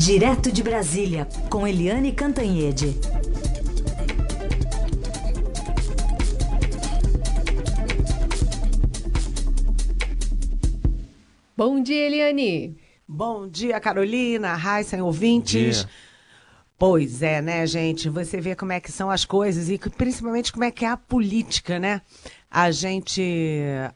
Direto de Brasília, com Eliane Cantanhede. Bom dia, Eliane. Bom dia, Carolina, Raíssa, ouvintes. Pois é, né, gente? Você vê como é que são as coisas e principalmente como é que é a política, né? A gente,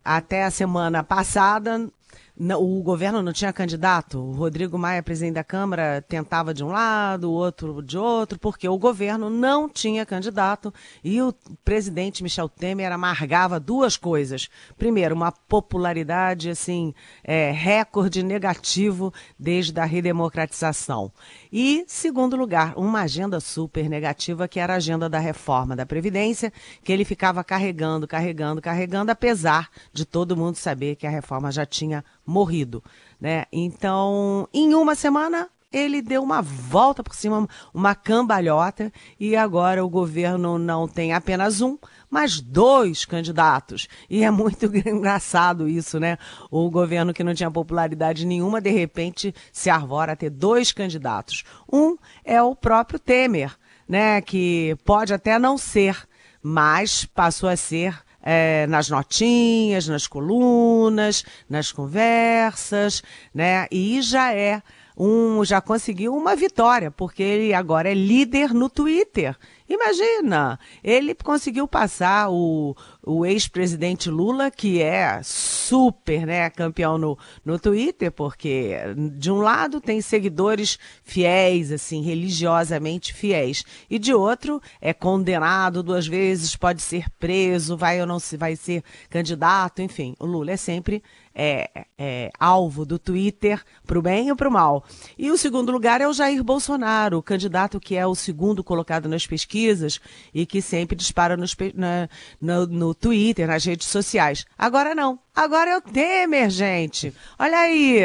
até a semana passada, o governo não tinha candidato. O Rodrigo Maia, presidente da Câmara, tentava de um lado, o outro de outro, porque o governo não tinha candidato e o presidente Michel Temer amargava duas coisas. Primeiro, uma popularidade assim é, recorde negativo desde a redemocratização. E, segundo lugar, uma agenda super negativa que era a agenda da reforma da Previdência, que ele ficava carregando, carregando, carregando, apesar de todo mundo saber que a reforma já tinha morrido. Né? Então, em uma semana, ele deu uma volta por cima, uma cambalhota, e agora o governo não tem apenas um, mas dois candidatos. E é muito engraçado isso, né? O governo que não tinha popularidade nenhuma, de repente, se arvora a ter dois candidatos. Um é o próprio Temer, né? Que pode até não ser, mas passou a ser é, nas notinhas, nas colunas, nas conversas, né? E já é um, já conseguiu uma vitória, porque ele agora é líder no Twitter. Imagina, ele conseguiu passar o, o ex-presidente Lula, que é super né, campeão no, no Twitter, porque de um lado tem seguidores fiéis, assim, religiosamente fiéis, e de outro é condenado duas vezes, pode ser preso, vai ou não se vai ser candidato, enfim, o Lula é sempre é, é, alvo do Twitter para o bem ou para o mal. E o segundo lugar é o Jair Bolsonaro, o candidato que é o segundo colocado nas pesquisas e que sempre dispara nos, na, no, no Twitter, nas redes sociais. Agora não. Agora é o Temer, gente. Olha aí.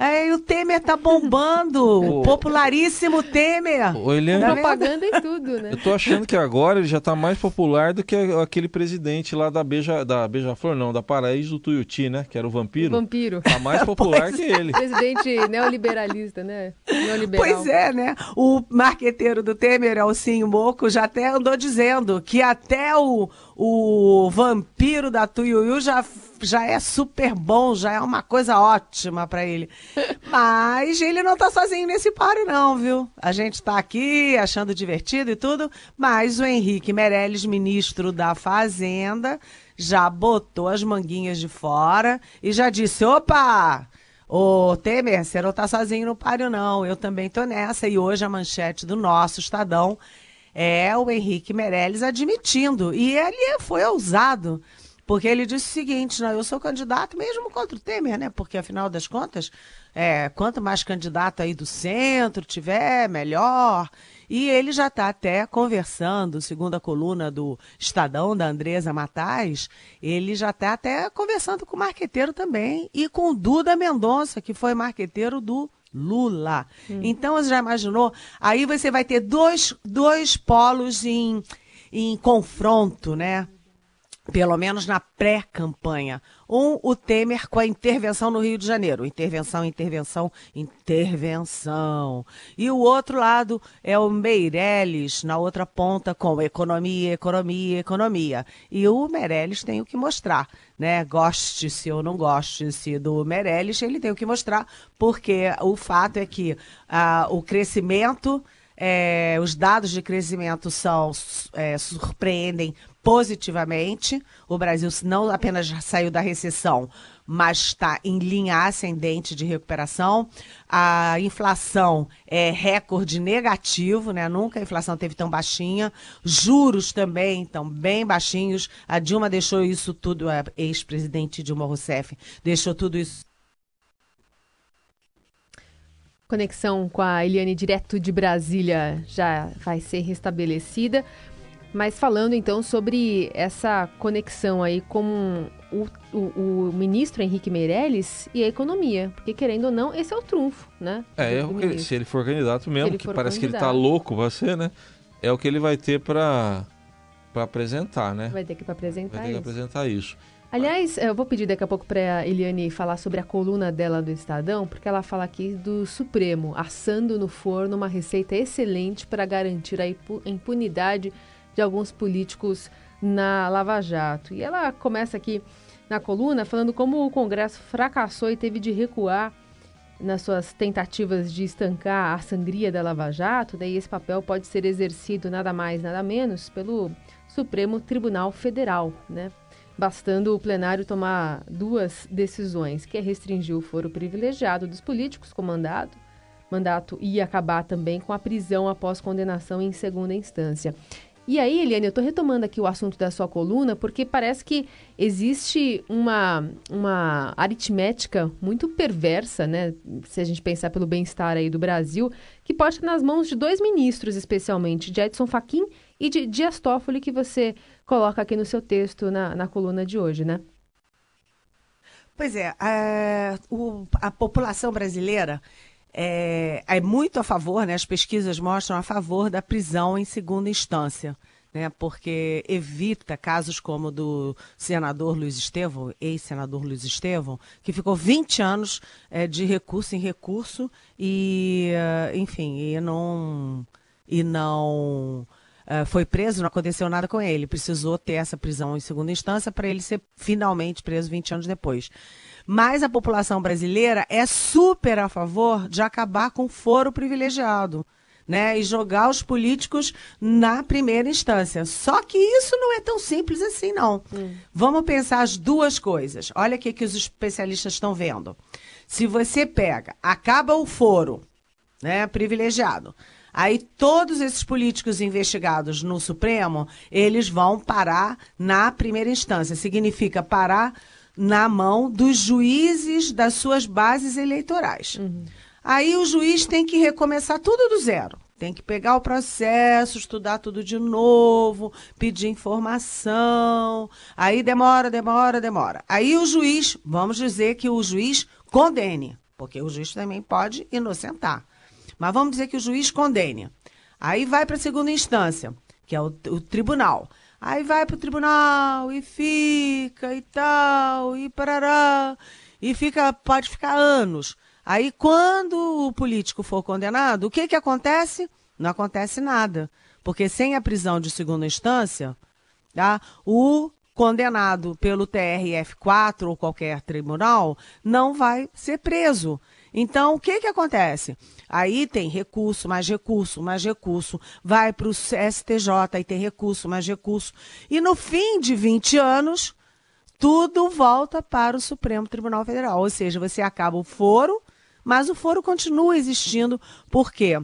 É, o Temer tá bombando. O popularíssimo Temer. O Eliane... Tá Propaganda em tudo, né? Eu tô achando que agora ele já tá mais popular do que aquele presidente lá da Beija, da Beija-Flor, não, da Paraíso do Tuiuti, né? Que era o vampiro. O vampiro. Tá mais popular que ele. Presidente neoliberalista, né? Neoliberal. Pois é, né? O marqueteiro do Temer, Alcinho Moco, já até andou dizendo que até o, o vampiro da Tuiuiu já já é super bom, já é uma coisa ótima para ele. Mas ele não tá sozinho nesse páreo, não, viu? A gente tá aqui achando divertido e tudo, mas o Henrique Meirelles, ministro da Fazenda, já botou as manguinhas de fora e já disse: opa! Ô, Temer, você não tá sozinho no páreo, não. Eu também tô nessa. E hoje a manchete do nosso Estadão é o Henrique Meirelles admitindo. E ele foi ousado porque ele disse o seguinte: não, eu sou candidato mesmo contra o Temer, né? Porque afinal das contas, é, quanto mais candidato aí do centro tiver, melhor. E ele já está até conversando, segundo a coluna do Estadão, da Andresa Matais, ele já está até conversando com o marqueteiro também e com o Duda Mendonça, que foi marqueteiro do Lula. Hum. Então, você já imaginou? Aí você vai ter dois, dois polos em, em confronto, né? Pelo menos na pré-campanha. Um, o Temer com a intervenção no Rio de Janeiro. Intervenção, intervenção, intervenção. E o outro lado é o Meirelles, na outra ponta, com economia, economia, economia. E o Meirelles tem o que mostrar, né? Goste-se ou não goste-se do Meirelles, ele tem o que mostrar, porque o fato é que ah, o crescimento. É, os dados de crescimento são é, surpreendem positivamente. O Brasil não apenas saiu da recessão, mas está em linha ascendente de recuperação. A inflação é recorde negativo, né? Nunca a inflação teve tão baixinha. Juros também estão bem baixinhos. A Dilma deixou isso tudo, a ex-presidente Dilma Rousseff deixou tudo isso conexão com a Eliane direto de Brasília já vai ser restabelecida. Mas falando então sobre essa conexão aí com o, o, o, ministro Henrique Meirelles e a economia, porque querendo ou não, esse é o trunfo, né? É, do se ele for candidato mesmo, que parece candidato. que ele tá louco você, né? É o que ele vai ter para para apresentar, né? Vai ter que apresentar vai ter que isso. apresentar isso. Aliás, eu vou pedir daqui a pouco para Eliane falar sobre a coluna dela do Estadão, porque ela fala aqui do Supremo, assando no forno uma receita excelente para garantir a impunidade de alguns políticos na Lava Jato. E ela começa aqui na coluna falando como o Congresso fracassou e teve de recuar nas suas tentativas de estancar a sangria da Lava Jato. Daí esse papel pode ser exercido nada mais, nada menos pelo Supremo Tribunal Federal, né? Bastando o plenário tomar duas decisões, que é restringir o foro privilegiado dos políticos com mandato, mandato e acabar também com a prisão após condenação em segunda instância. E aí, Eliane, eu estou retomando aqui o assunto da sua coluna, porque parece que existe uma, uma aritmética muito perversa, né? Se a gente pensar pelo bem-estar aí do Brasil, que pode estar nas mãos de dois ministros, especialmente, de Edson Fachin e de Dias que você coloca aqui no seu texto na, na coluna de hoje, né? Pois é, a, o, a população brasileira é, é, muito a favor, né, as pesquisas mostram a favor da prisão em segunda instância. Né, porque evita casos como o do senador Luiz Estevão, ex-senador Luiz Estevão, que ficou 20 anos é, de recurso em recurso e, uh, enfim, e não, e não uh, foi preso, não aconteceu nada com ele. Precisou ter essa prisão em segunda instância para ele ser finalmente preso 20 anos depois. Mas a população brasileira é super a favor de acabar com o foro privilegiado. Né, e jogar os políticos na primeira instância. Só que isso não é tão simples assim, não. Hum. Vamos pensar as duas coisas. Olha o que, que os especialistas estão vendo. Se você pega, acaba o foro né, privilegiado, Aí todos esses políticos investigados no Supremo, eles vão parar na primeira instância. Significa parar na mão dos juízes das suas bases eleitorais. Uhum. Aí o juiz tem que recomeçar tudo do zero. Tem que pegar o processo, estudar tudo de novo, pedir informação. Aí demora, demora, demora. Aí o juiz, vamos dizer que o juiz condene, porque o juiz também pode inocentar. Mas vamos dizer que o juiz condene. Aí vai para a segunda instância, que é o, o tribunal. Aí vai para o tribunal e fica e tal, e parará. E fica, pode ficar anos. Aí, quando o político for condenado, o que, que acontece? Não acontece nada. Porque sem a prisão de segunda instância, tá? o condenado pelo TRF4 ou qualquer tribunal não vai ser preso. Então, o que, que acontece? Aí tem recurso, mais recurso, mais recurso, vai para o STJ e tem recurso, mais recurso. E no fim de 20 anos, tudo volta para o Supremo Tribunal Federal. Ou seja, você acaba o foro, mas o foro continua existindo, porque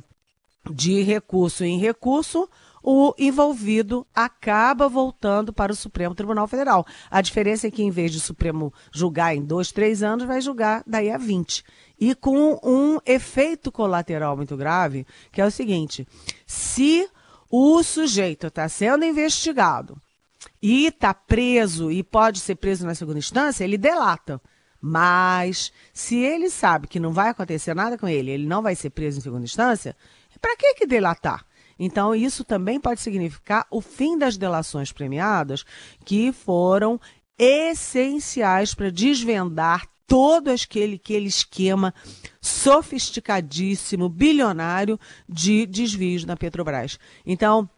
de recurso em recurso, o envolvido acaba voltando para o Supremo Tribunal Federal. A diferença é que, em vez de o Supremo julgar em dois, três anos, vai julgar daí a 20 e com um efeito colateral muito grave, que é o seguinte: se o sujeito está sendo investigado e está preso e pode ser preso na segunda instância, ele delata. Mas se ele sabe que não vai acontecer nada com ele, ele não vai ser preso em segunda instância, para que que delatar? Então, isso também pode significar o fim das delações premiadas, que foram essenciais para desvendar todo aquele, aquele esquema sofisticadíssimo, bilionário de desvios na Petrobras. Então,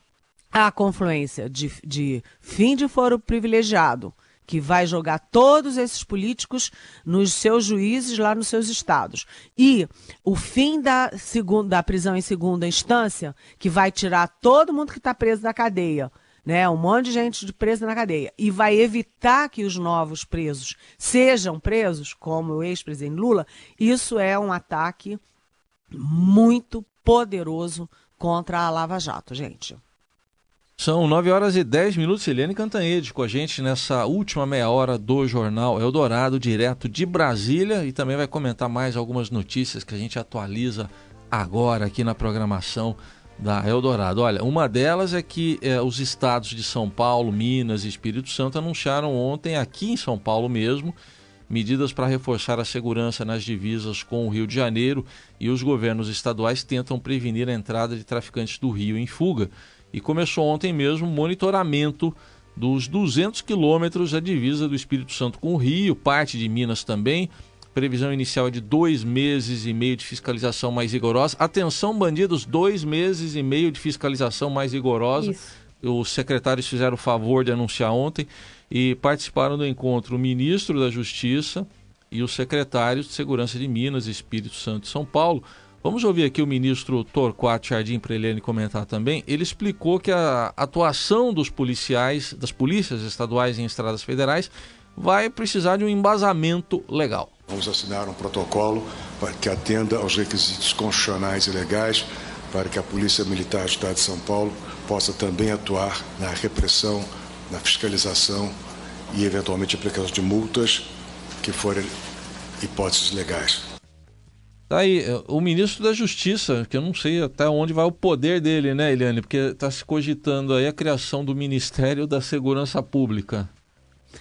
a confluência de, de fim de foro privilegiado, que vai jogar todos esses políticos nos seus juízes lá nos seus estados. E o fim da, segunda, da prisão em segunda instância, que vai tirar todo mundo que está preso da cadeia né, um monte de gente presa na cadeia, e vai evitar que os novos presos sejam presos, como o ex-presidente Lula, isso é um ataque muito poderoso contra a Lava Jato, gente. São 9 horas e 10 minutos. Helene Cantanhede com a gente nessa última meia hora do Jornal Eldorado, direto de Brasília. E também vai comentar mais algumas notícias que a gente atualiza agora aqui na programação da Eldorado. Olha, uma delas é que é, os estados de São Paulo, Minas e Espírito Santo anunciaram ontem, aqui em São Paulo mesmo, medidas para reforçar a segurança nas divisas com o Rio de Janeiro e os governos estaduais tentam prevenir a entrada de traficantes do Rio em fuga. E começou ontem mesmo o monitoramento dos 200 quilômetros da divisa do Espírito Santo com o Rio, parte de Minas também. Previsão inicial é de dois meses e meio de fiscalização mais rigorosa. Atenção, bandidos, dois meses e meio de fiscalização mais rigorosa. Isso. Os secretários fizeram o favor de anunciar ontem e participaram do encontro o ministro da Justiça e os secretários de Segurança de Minas, Espírito Santo e São Paulo. Vamos ouvir aqui o ministro Torquato Jardim para ele comentar também. Ele explicou que a atuação dos policiais, das polícias estaduais em estradas federais, vai precisar de um embasamento legal. Vamos assinar um protocolo para que atenda aos requisitos constitucionais e legais para que a Polícia Militar do Estado de São Paulo possa também atuar na repressão, na fiscalização e, eventualmente, aplicação de multas que forem hipóteses legais. Tá aí, é, o ministro da Justiça, que eu não sei até onde vai o poder dele, né, Eliane? Porque está se cogitando aí a criação do Ministério da Segurança Pública.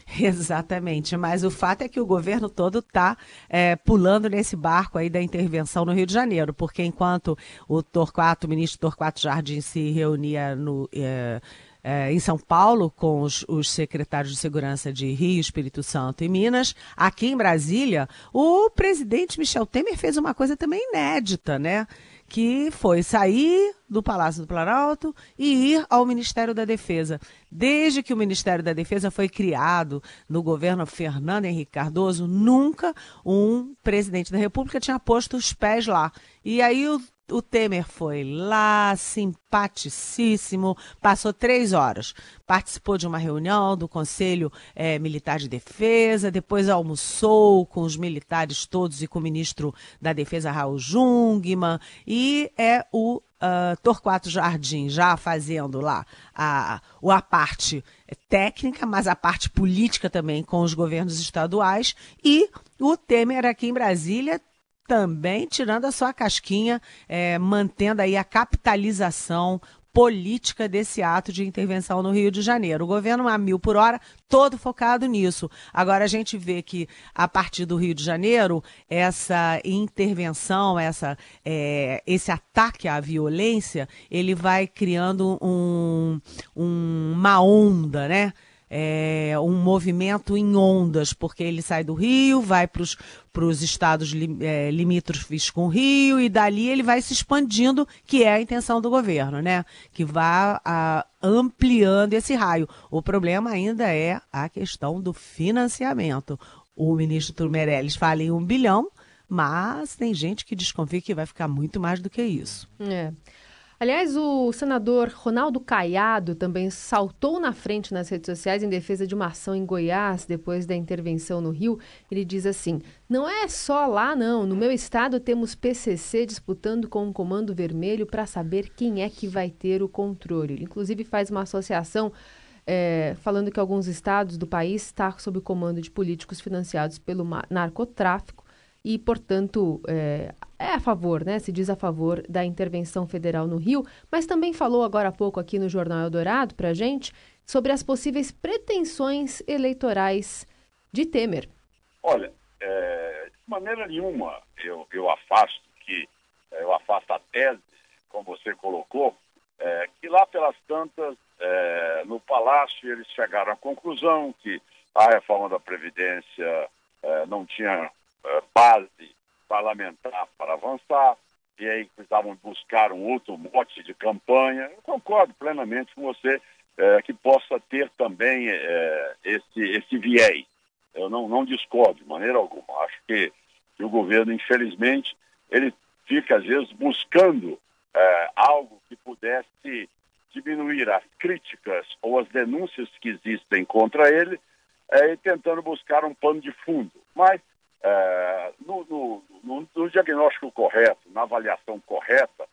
Exatamente, mas o fato é que o governo todo está é, pulando nesse barco aí da intervenção no Rio de Janeiro, porque enquanto o Torquato, o ministro Torquato Jardim se reunia no, é, é, em São Paulo com os, os, secretários de segurança de Rio, Espírito Santo e Minas. Aqui em Brasília, o presidente Michel Temer fez uma coisa também inédita, né? Que foi sair do Palácio do Planalto e ir ao Ministério da Defesa. Desde que o Ministério da Defesa foi criado no governo Fernando Henrique Cardoso, nunca um presidente da República tinha posto os pés lá. E aí o o Temer foi lá, simpaticíssimo, passou três horas. Participou de uma reunião do Conselho é, Militar de Defesa, depois almoçou com os militares todos e com o ministro da Defesa, Raul Jungmann, e é o uh, Torquato Jardim já fazendo lá a, a parte técnica, mas a parte política também com os governos estaduais, e o Temer aqui em Brasília também tirando a sua casquinha, é, mantendo aí a capitalização política desse ato de intervenção no Rio de Janeiro. O governo a mil por hora, todo focado nisso. Agora a gente vê que a partir do Rio de Janeiro essa intervenção, essa, é, esse ataque à violência, ele vai criando um, um, uma onda, né? É, um movimento em ondas, porque ele sai do Rio, vai para os estados li, é, limítrofes com o Rio, e dali ele vai se expandindo, que é a intenção do governo, né? Que vá a, ampliando esse raio. O problema ainda é a questão do financiamento. O ministro Meirelles fala em um bilhão, mas tem gente que desconfia que vai ficar muito mais do que isso. É. Aliás, o senador Ronaldo Caiado também saltou na frente nas redes sociais em defesa de uma ação em Goiás depois da intervenção no Rio. Ele diz assim: não é só lá, não. No meu estado temos PCC disputando com o Comando Vermelho para saber quem é que vai ter o controle. Ele, inclusive, faz uma associação. É, falando que alguns estados do país estão sob o comando de políticos financiados pelo narcotráfico e, portanto, é, é a favor, né? Se diz a favor da intervenção federal no Rio, mas também falou agora há pouco aqui no Jornal Eldorado para a gente sobre as possíveis pretensões eleitorais de Temer. Olha, é, de maneira nenhuma eu, eu afasto que é, eu afasto a tese, como você colocou, é, que lá pelas tantas é, no Palácio eles chegaram à conclusão que a reforma da Previdência é, não tinha base parlamentar para avançar, e aí precisavam buscar um outro mote de campanha. Eu concordo plenamente com você é, que possa ter também é, esse, esse viés. Eu não, não discordo de maneira alguma. Acho que, que o governo, infelizmente, ele fica às vezes buscando é, algo que pudesse diminuir as críticas ou as denúncias que existem contra ele é, e tentando buscar um pano de fundo. Mas é, no, no, no, no, diagnóstico correto, na avaliação correta,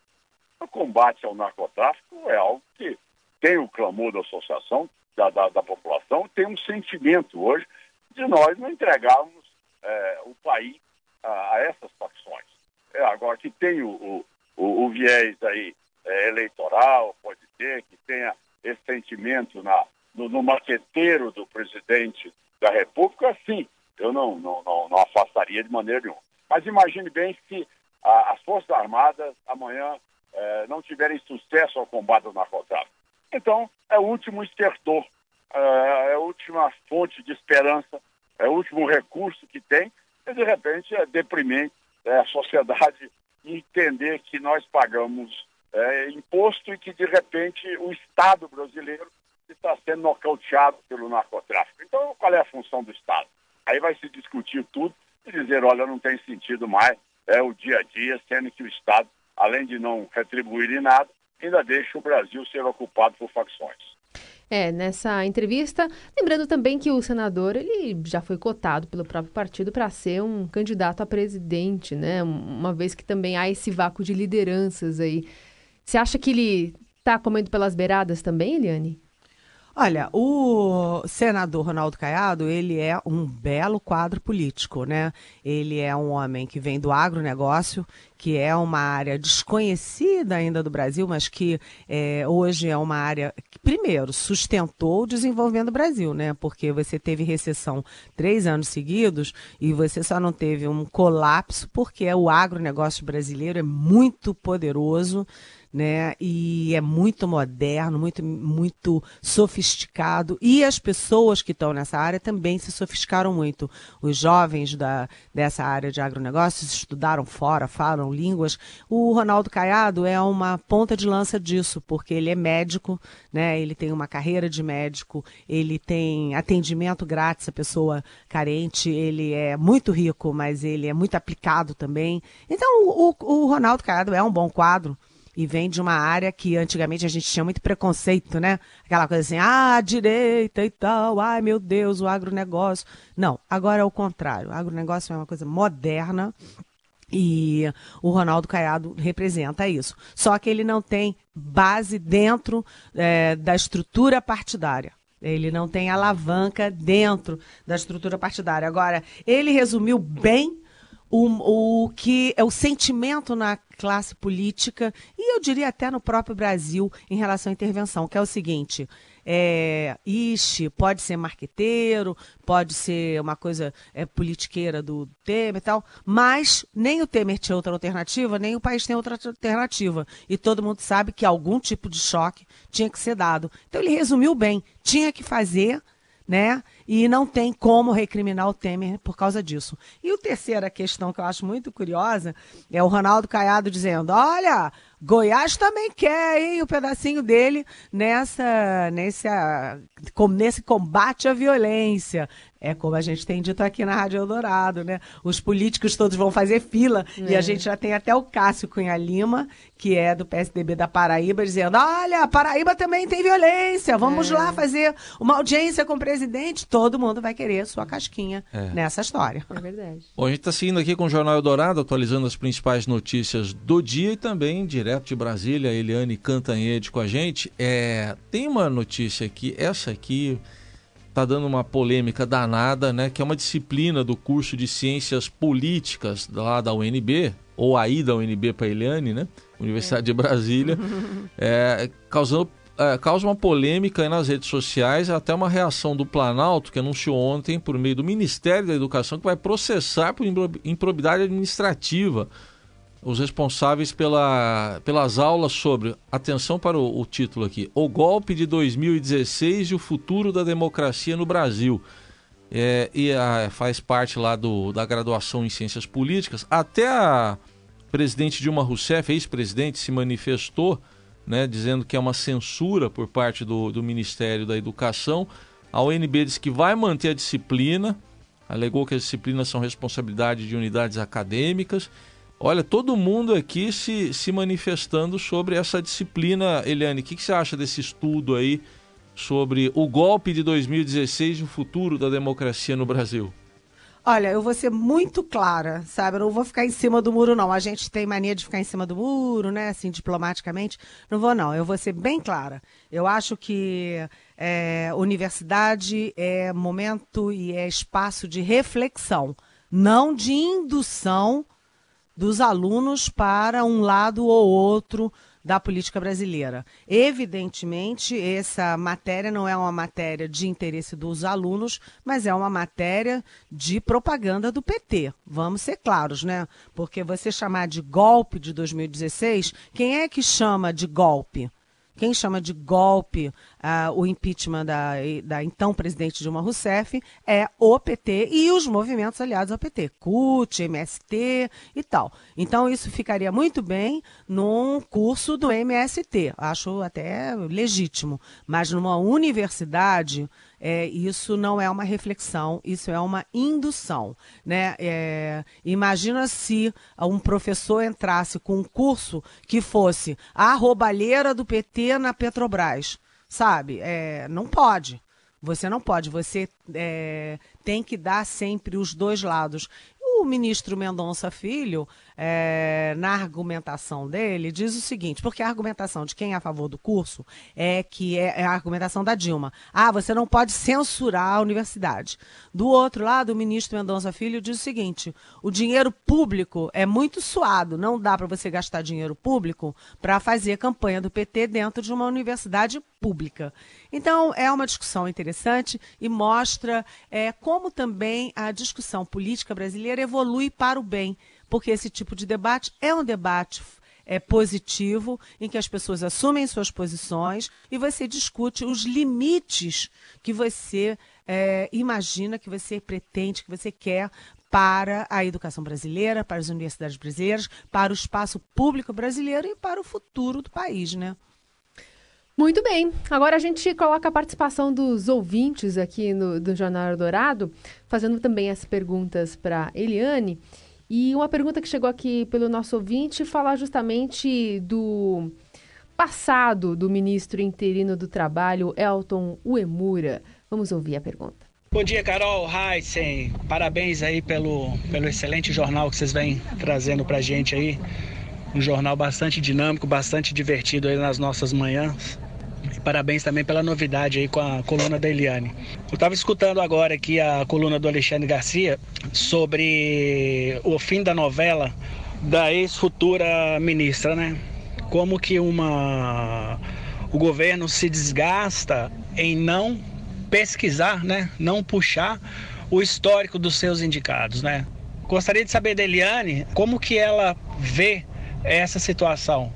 o combate ao narcotráfico é algo que tem o clamor da associação, da, da, da população, tem um sentimento hoje de nós não entregarmos é, o país a, a essas facções. É, agora que tem o, o, o viés aí é, eleitoral, pode ter, que tenha esse sentimento na, no, no maqueteiro do presidente da República, sim, eu não, não, não, não afastaria de maneira nenhuma. Mas imagine bem se a, as Forças Armadas amanhã eh, não tiverem sucesso ao combate ao narcotráfico. Então, é o último estertor. é, é a última fonte de esperança, é o último recurso que tem, e de repente é deprimente é, a sociedade entender que nós pagamos é, imposto e que de repente o Estado brasileiro está sendo nocauteado pelo narcotráfico. Então, qual é a função do Estado? Aí vai se discutir tudo e dizer, olha, não tem sentido mais é o dia a dia, sendo que o Estado, além de não retribuir em nada, ainda deixa o Brasil ser ocupado por facções. É, nessa entrevista, lembrando também que o senador ele já foi cotado pelo próprio partido para ser um candidato a presidente, né? Uma vez que também há esse vácuo de lideranças aí. Você acha que ele está comendo pelas beiradas também, Eliane? Olha, o senador Ronaldo Caiado, ele é um belo quadro político, né? Ele é um homem que vem do agronegócio, que é uma área desconhecida ainda do Brasil, mas que é, hoje é uma área que, primeiro, sustentou o desenvolvimento do Brasil, né? Porque você teve recessão três anos seguidos e você só não teve um colapso porque o agronegócio brasileiro é muito poderoso né? E é muito moderno, muito, muito sofisticado. E as pessoas que estão nessa área também se sofisticaram muito. Os jovens da, dessa área de agronegócios estudaram fora, falam línguas. O Ronaldo Caiado é uma ponta de lança disso, porque ele é médico, né? Ele tem uma carreira de médico, ele tem atendimento grátis à pessoa carente, ele é muito rico, mas ele é muito aplicado também. Então, o, o Ronaldo Caiado é um bom quadro e vem de uma área que antigamente a gente tinha muito preconceito, né? Aquela coisa assim, ah, direita e tal, ai meu Deus, o agronegócio. Não, agora é o contrário. O agronegócio é uma coisa moderna, e o Ronaldo Caiado representa isso. Só que ele não tem base dentro é, da estrutura partidária. Ele não tem alavanca dentro da estrutura partidária. Agora, ele resumiu bem o, o que é o sentimento na classe política e eu diria até no próprio Brasil em relação à intervenção, que é o seguinte: é, ixi, pode ser marqueteiro, pode ser uma coisa é, politiqueira do Temer e tal, mas nem o Temer tinha outra alternativa, nem o país tem outra alternativa. E todo mundo sabe que algum tipo de choque tinha que ser dado. Então ele resumiu bem: tinha que fazer né? E não tem como recriminar o Temer por causa disso. E a terceira questão que eu acho muito curiosa é o Ronaldo Caiado dizendo: olha, Goiás também quer, hein, o pedacinho dele nessa, nessa, nesse combate à violência. É como a gente tem dito aqui na Rádio Eldorado, né? Os políticos todos vão fazer fila é. e a é. gente já tem até o Cássio Cunha Lima, que é do PSDB da Paraíba, dizendo: olha, a Paraíba também tem violência, vamos é. lá fazer uma audiência com o presidente. Todo mundo vai querer sua casquinha é. nessa história. É verdade. Bom, a gente está seguindo aqui com o Jornal Eldorado, atualizando as principais notícias do dia e também direto de Brasília, Eliane Cantanhede com a gente. É, tem uma notícia aqui, essa aqui está dando uma polêmica danada, né? Que é uma disciplina do curso de Ciências Políticas lá da UNB, ou aí da UNB para Eliane, né? Universidade é. de Brasília, é, causando é, causa uma polêmica nas redes sociais, até uma reação do Planalto, que anunciou ontem, por meio do Ministério da Educação, que vai processar por improbidade administrativa os responsáveis pela, pelas aulas sobre, atenção para o, o, título aqui, O Golpe de 2016 e o Futuro da Democracia no Brasil. É, e a, faz parte lá do, da graduação em Ciências Políticas. Até a presidente Dilma Rousseff, ex-presidente, se manifestou, né, dizendo que é uma censura por parte do, do Ministério da Educação. A UNB disse que vai manter a disciplina, alegou que as disciplinas são responsabilidade de unidades acadêmicas Olha, todo mundo aqui se, se manifestando sobre essa disciplina. Eliane, o que, que você acha desse estudo aí sobre o golpe de 2016 e o futuro da democracia no Brasil? Olha, eu vou ser muito clara, sabe? Eu não vou ficar em cima do muro, não. A gente tem mania de ficar em cima do muro, né? Assim, diplomaticamente. Não vou, não. Eu vou ser bem clara. Eu acho que é, universidade é momento e é espaço de reflexão, não de indução dos alunos para um lado ou outro da política brasileira. Evidentemente, essa matéria não é uma matéria de interesse dos alunos, mas é uma matéria de propaganda do PT. Vamos ser claros, né? Porque você chamar de golpe de 2016, quem é que chama de golpe? Quem chama de golpe uh, o impeachment da, da então presidente Dilma Rousseff é o PT e os movimentos aliados ao PT, CUT, MST e tal. Então isso ficaria muito bem num curso do MST, acho até legítimo, mas numa universidade é, isso não é uma reflexão, isso é uma indução. Né? É, imagina se um professor entrasse com um curso que fosse a roubalheira do PT na Petrobras, sabe? É, não pode. Você não pode, você é, tem que dar sempre os dois lados. O ministro Mendonça Filho é, na argumentação dele, diz o seguinte: porque a argumentação de quem é a favor do curso é que é, é a argumentação da Dilma. Ah, você não pode censurar a universidade. Do outro lado, o ministro Mendonça Filho diz o seguinte: o dinheiro público é muito suado, não dá para você gastar dinheiro público para fazer campanha do PT dentro de uma universidade pública. Então, é uma discussão interessante e mostra é, como também a discussão política brasileira evolui para o bem porque esse tipo de debate é um debate é, positivo, em que as pessoas assumem suas posições e você discute os limites que você é, imagina, que você pretende, que você quer para a educação brasileira, para as universidades brasileiras, para o espaço público brasileiro e para o futuro do país, né? Muito bem. Agora a gente coloca a participação dos ouvintes aqui no, do Jornal Dourado, fazendo também as perguntas para Eliane. E uma pergunta que chegou aqui pelo nosso ouvinte falar justamente do passado do ministro interino do Trabalho, Elton Uemura. Vamos ouvir a pergunta. Bom dia, Carol Heisen. Parabéns aí pelo, pelo excelente jornal que vocês vêm trazendo pra gente aí. Um jornal bastante dinâmico, bastante divertido aí nas nossas manhãs. E parabéns também pela novidade aí com a coluna da Eliane. Eu estava escutando agora aqui a coluna do Alexandre Garcia sobre o fim da novela da ex-futura ministra, né? Como que uma o governo se desgasta em não pesquisar, né? Não puxar o histórico dos seus indicados, né? Gostaria de saber da Eliane como que ela vê essa situação.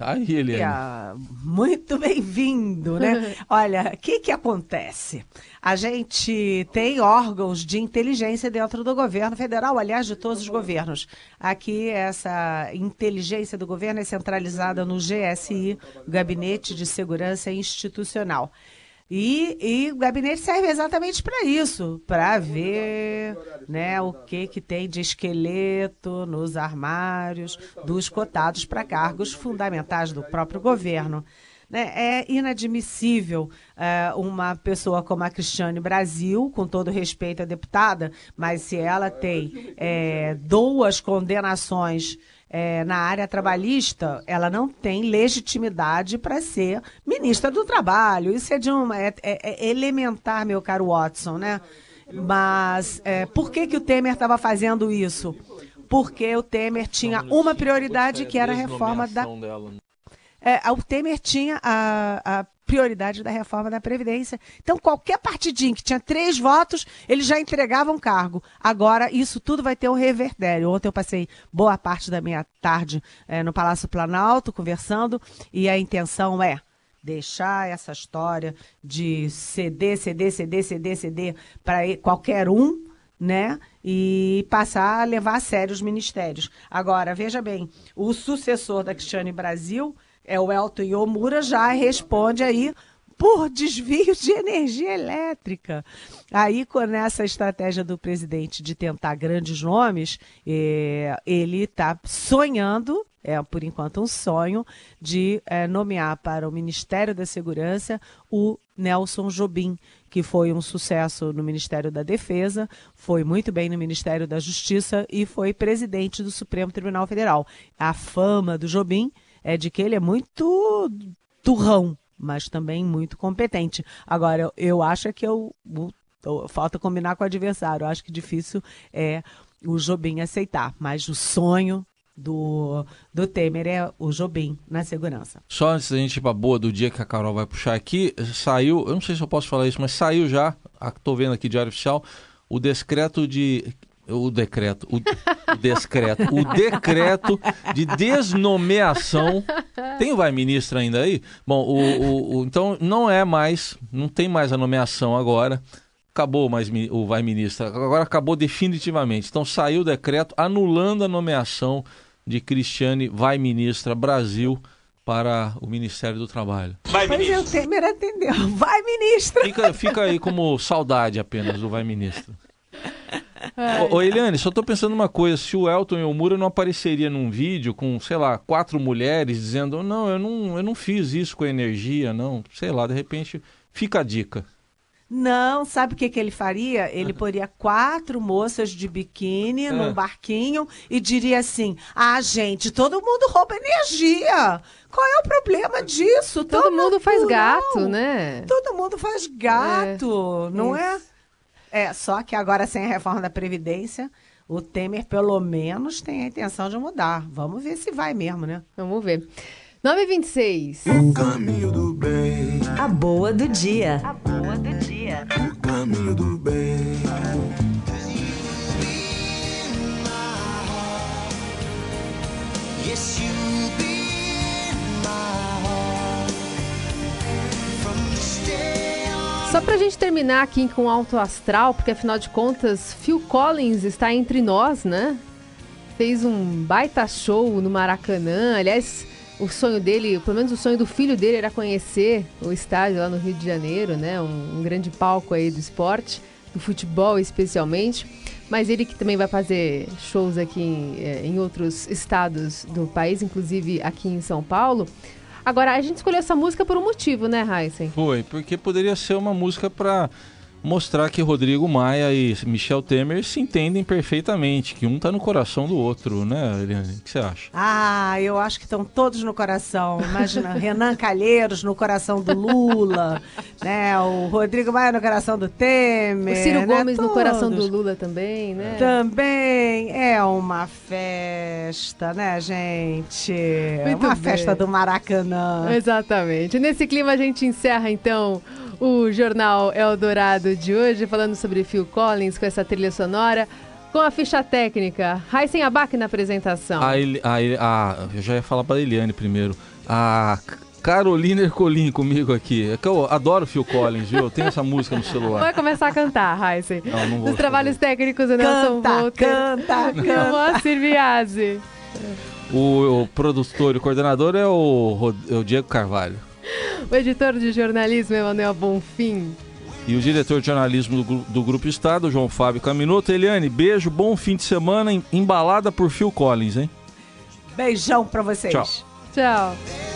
Aí, Eliane. Muito bem-vindo, né? Olha, o que, que acontece? A gente tem órgãos de inteligência dentro do governo federal, aliás, de todos os governos. Aqui, essa inteligência do governo é centralizada no GSI, Gabinete de Segurança Institucional. E, e, o gabinete serve exatamente para isso, para ver né, o que, que tem de esqueleto nos armários dos cotados para cargos fundamentais do próprio governo. Né? É inadmissível uh, uma pessoa como a Cristiane Brasil, com todo respeito à deputada, mas se ela tem é, duas condenações é, na área trabalhista, ela não tem legitimidade para ser ministra do Trabalho. Isso é de uma é, é, é elementar, meu caro Watson, né? Mas é, por que, que o Temer estava fazendo isso? Porque o Temer tinha uma prioridade que era a reforma da. É, o Temer tinha a, a prioridade da reforma da Previdência. Então, qualquer partidinho que tinha três votos, ele já entregava um cargo. Agora, isso tudo vai ter um revertério. Ontem eu passei boa parte da minha tarde é, no Palácio Planalto, conversando, e a intenção é deixar essa história de ceder, ceder, ceder, ceder, ceder para qualquer um, né? E passar a levar a sério os ministérios. Agora, veja bem, o sucessor da Cristiane Brasil é o Elton Yomura, já responde aí por desvio de energia elétrica. Aí, com essa estratégia do presidente de tentar grandes nomes, é, ele está sonhando, é por enquanto um sonho, de é, nomear para o Ministério da Segurança o Nelson Jobim, que foi um sucesso no Ministério da Defesa, foi muito bem no Ministério da Justiça e foi presidente do Supremo Tribunal Federal. A fama do Jobim é de que ele é muito turrão, mas também muito competente. Agora, eu, acho que eu, eu, falta combinar com o adversário. Eu acho que difícil é o Jobim aceitar, mas o sonho do, do Temer é o Jobim na segurança. Só antes da gente ir para boa do dia que a Carol vai puxar aqui, saiu, eu não sei se eu posso falar isso, mas saiu já, estou vendo aqui Diário Oficial, o decreto de o decreto, o, o descreto, o decreto de desnomeação. Tem o vai ministro ainda aí? Bom, o, o, o, então não é mais, não tem mais a nomeação agora. Acabou mais o vai ministro, agora acabou definitivamente. Então saiu o decreto anulando a nomeação de Cristiane vai ministra Brasil para o Ministério do Trabalho. Vai, pois ministro. é, o Temer atendeu. Vai, ministro. Fica, fica aí como saudade apenas do vai, ministro. Ô, ô, Eliane, só tô pensando uma coisa, se o Elton e o Moura não apareceria num vídeo com, sei lá, quatro mulheres dizendo, não, eu não, eu não fiz isso com energia, não, sei lá, de repente fica a dica. Não, sabe o que, que ele faria? Ele poria quatro moças de biquíni é. num barquinho e diria assim: Ah, gente, todo mundo rouba energia. Qual é o problema disso? Todo, todo mundo faz gato, né? Todo mundo faz gato, é. não é? É, só que agora sem a reforma da Previdência, o Temer pelo menos tem a intenção de mudar. Vamos ver se vai mesmo, né? Vamos ver. 926. O caminho do bem. A boa do dia. A boa do dia. O caminho do bem. Yes, you be só pra gente terminar aqui com Alto Astral, porque afinal de contas, Phil Collins está entre nós, né? Fez um baita show no Maracanã. Aliás, o sonho dele, pelo menos o sonho do filho dele era conhecer o estádio lá no Rio de Janeiro, né? Um, um grande palco aí do esporte, do futebol especialmente. Mas ele que também vai fazer shows aqui em, eh, em outros estados do país, inclusive aqui em São Paulo. Agora, a gente escolheu essa música por um motivo, né, Heisen? Foi, porque poderia ser uma música para mostrar que Rodrigo Maia e Michel Temer se entendem perfeitamente, que um tá no coração do outro, né, Eliane? O que você acha? Ah, eu acho que estão todos no coração. Imagina, Renan Calheiros no coração do Lula, né? O Rodrigo Maia no coração do Temer. O Ciro né? Gomes todos. no coração do Lula também, né? Também é uma festa, né, gente? Muito uma bem. festa do Maracanã. Exatamente. Nesse clima a gente encerra então o Jornal Eldorado de hoje, falando sobre Phil Collins com essa trilha sonora. Com a ficha técnica, Raíssen Abac na apresentação. A, a, a, eu já ia falar para a Eliane primeiro. A Carolina Ercolim comigo aqui. É que eu adoro Phil Collins, viu? Eu tenho essa música no celular. Vai começar a cantar, Raíssen. Não, não vou. Os trabalhos técnicos, o Nelson Volter. Canta, canta, canta. Moacir Biasi. O, o produtor e o coordenador é o, é o Diego Carvalho o editor de jornalismo, Emanuel Bonfim. E o diretor de jornalismo do, do Grupo Estado, João Fábio Caminoto. Eliane, beijo, bom fim de semana, embalada por Phil Collins, hein? Beijão pra vocês. Tchau. Tchau.